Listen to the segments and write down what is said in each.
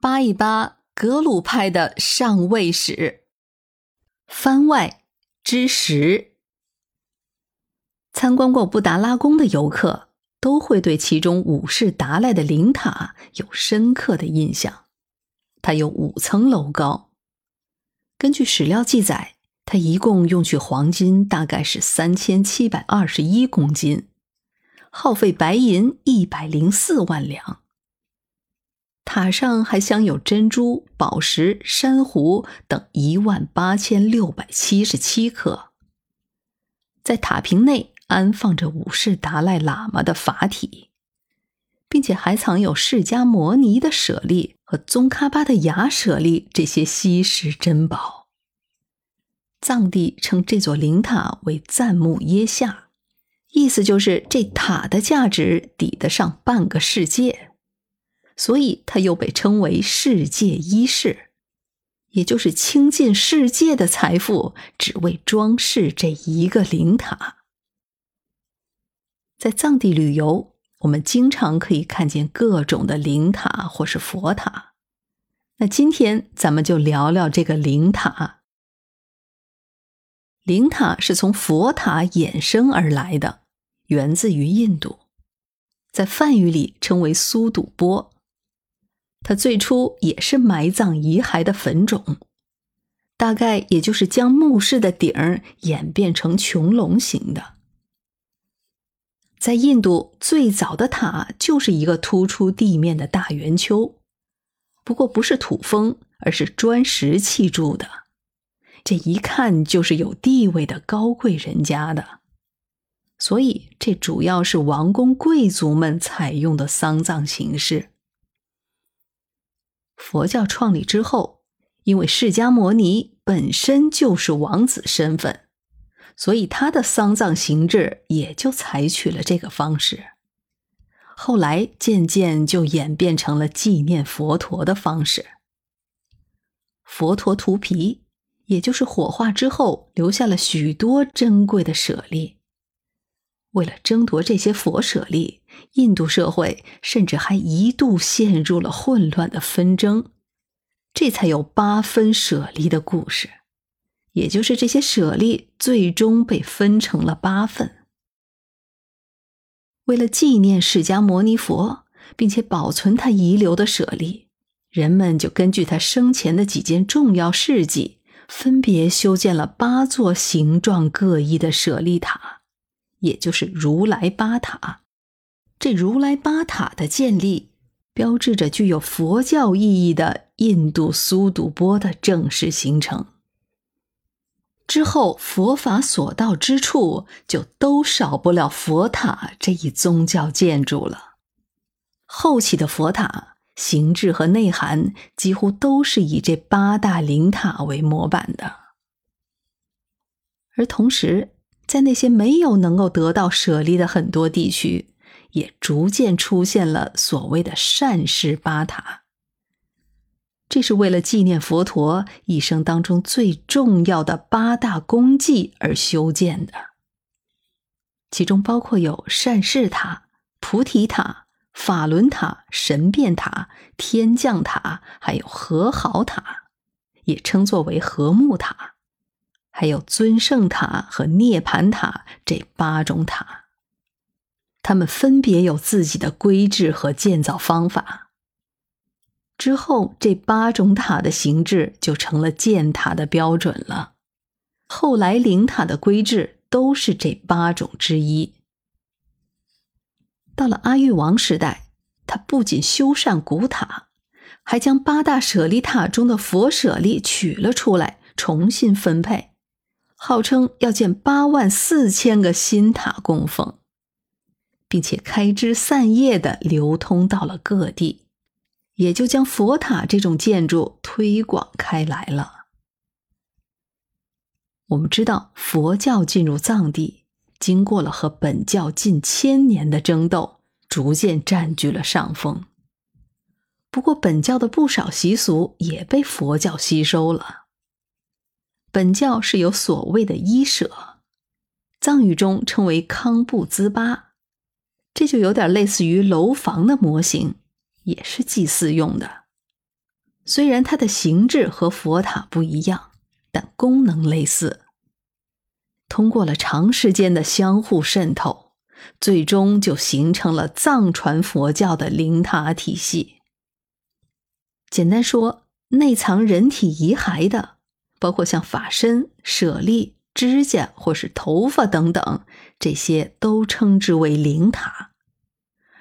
扒一扒格鲁派的上位史。番外之十，参观过布达拉宫的游客都会对其中五世达赖的灵塔有深刻的印象。它有五层楼高，根据史料记载，它一共用去黄金大概是三千七百二十一公斤，耗费白银一百零四万两。塔上还镶有珍珠、宝石、珊瑚等一万八千六百七十七颗。在塔坪内安放着五世达赖喇嘛的法体，并且还藏有释迦摩尼的舍利和宗喀巴的牙舍利这些稀世珍宝。藏地称这座灵塔为赞木耶夏，意思就是这塔的价值抵得上半个世界。所以，它又被称为世界一世，也就是倾尽世界的财富，只为装饰这一个灵塔。在藏地旅游，我们经常可以看见各种的灵塔或是佛塔。那今天咱们就聊聊这个灵塔。灵塔是从佛塔衍生而来的，源自于印度，在梵语里称为苏堵波。它最初也是埋葬遗骸的坟冢，大概也就是将墓室的顶儿演变成穹隆形的。在印度，最早的塔就是一个突出地面的大圆丘，不过不是土封，而是砖石砌筑的，这一看就是有地位的高贵人家的，所以这主要是王公贵族们采用的丧葬形式。佛教创立之后，因为释迦牟尼本身就是王子身份，所以他的丧葬形制也就采取了这个方式。后来渐渐就演变成了纪念佛陀的方式。佛陀涂皮，也就是火化之后留下了许多珍贵的舍利。为了争夺这些佛舍利，印度社会甚至还一度陷入了混乱的纷争，这才有八分舍利的故事。也就是这些舍利最终被分成了八份。为了纪念释迦牟尼佛，并且保存他遗留的舍利，人们就根据他生前的几件重要事迹，分别修建了八座形状各异的舍利塔。也就是如来八塔，这如来八塔的建立，标志着具有佛教意义的印度苏堵波的正式形成。之后，佛法所到之处，就都少不了佛塔这一宗教建筑了。后期的佛塔形制和内涵，几乎都是以这八大灵塔为模板的，而同时。在那些没有能够得到舍利的很多地区，也逐渐出现了所谓的善事八塔。这是为了纪念佛陀一生当中最重要的八大功绩而修建的，其中包括有善事塔、菩提塔、法轮塔、神变塔、天降塔，还有和好塔，也称作为和睦塔。还有尊圣塔和涅盘塔这八种塔，它们分别有自己的规制和建造方法。之后，这八种塔的形制就成了建塔的标准了。后来，灵塔的规制都是这八种之一。到了阿育王时代，他不仅修缮古塔，还将八大舍利塔中的佛舍利取了出来，重新分配。号称要建八万四千个新塔供奉，并且开枝散叶的流通到了各地，也就将佛塔这种建筑推广开来了。我们知道，佛教进入藏地，经过了和本教近千年的争斗，逐渐占据了上风。不过，本教的不少习俗也被佛教吸收了。本教是有所谓的衣舍，藏语中称为康布兹巴，这就有点类似于楼房的模型，也是祭祀用的。虽然它的形制和佛塔不一样，但功能类似。通过了长时间的相互渗透，最终就形成了藏传佛教的灵塔体系。简单说，内藏人体遗骸的，包括像法身、舍利、指甲或是头发等等，这些都称之为灵塔；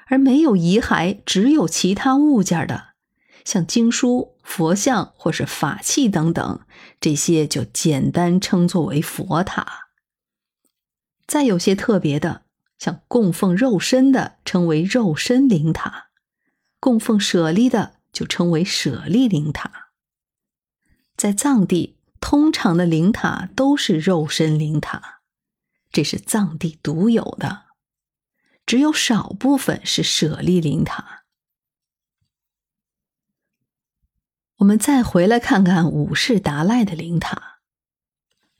而没有遗骸，只有其他物件的，像经书、佛像或是法器等等，这些就简单称作为佛塔。再有些特别的，像供奉肉身的，称为肉身灵塔；供奉舍利的，就称为舍利灵塔。在藏地，通常的灵塔都是肉身灵塔，这是藏地独有的，只有少部分是舍利灵塔。我们再回来看看五世达赖的灵塔。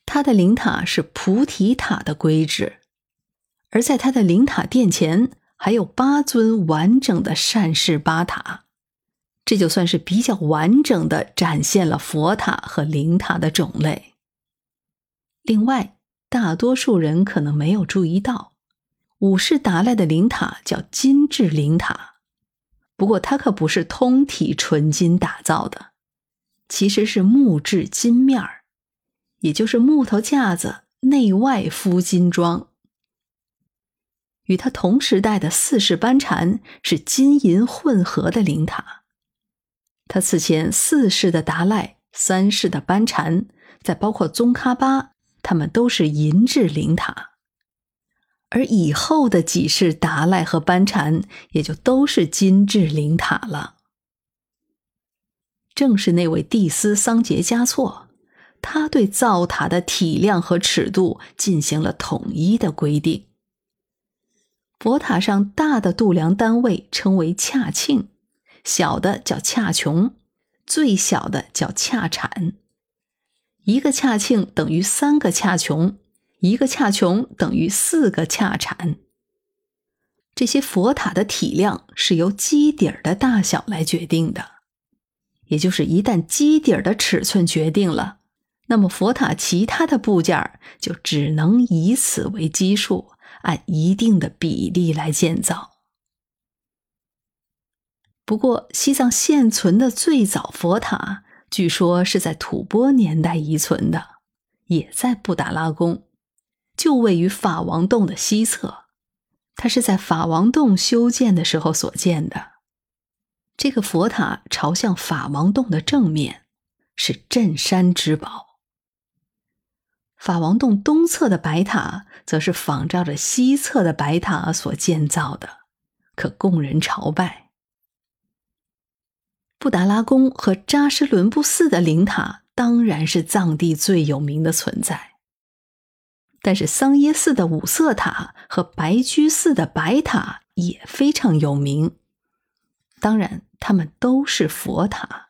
他的灵塔是菩提塔的规制，而在他的灵塔殿前还有八尊完整的善事八塔，这就算是比较完整的展现了佛塔和灵塔的种类。另外，大多数人可能没有注意到，五世达赖的灵塔叫金质灵塔，不过它可不是通体纯金打造的，其实是木质金面儿。也就是木头架子内外敷金装，与他同时代的四世班禅是金银混合的灵塔。他此前四世的达赖、三世的班禅，再包括宗喀巴，他们都是银质灵塔，而以后的几世达赖和班禅也就都是金质灵塔了。正是那位蒂斯桑杰嘉措。他对造塔的体量和尺度进行了统一的规定。佛塔上大的度量单位称为恰庆，小的叫恰琼，最小的叫恰产。一个恰庆等于三个恰琼，一个恰琼等于四个恰产。这些佛塔的体量是由基底儿的大小来决定的，也就是一旦基底儿的尺寸决定了。那么佛塔其他的部件就只能以此为基数，按一定的比例来建造。不过，西藏现存的最早佛塔，据说是在吐蕃年代遗存的，也在布达拉宫，就位于法王洞的西侧。它是在法王洞修建的时候所建的。这个佛塔朝向法王洞的正面，是镇山之宝。法王洞东侧的白塔，则是仿照着西侧的白塔所建造的，可供人朝拜。布达拉宫和扎什伦布寺的灵塔当然是藏地最有名的存在，但是桑耶寺的五色塔和白居寺的白塔也非常有名。当然，它们都是佛塔。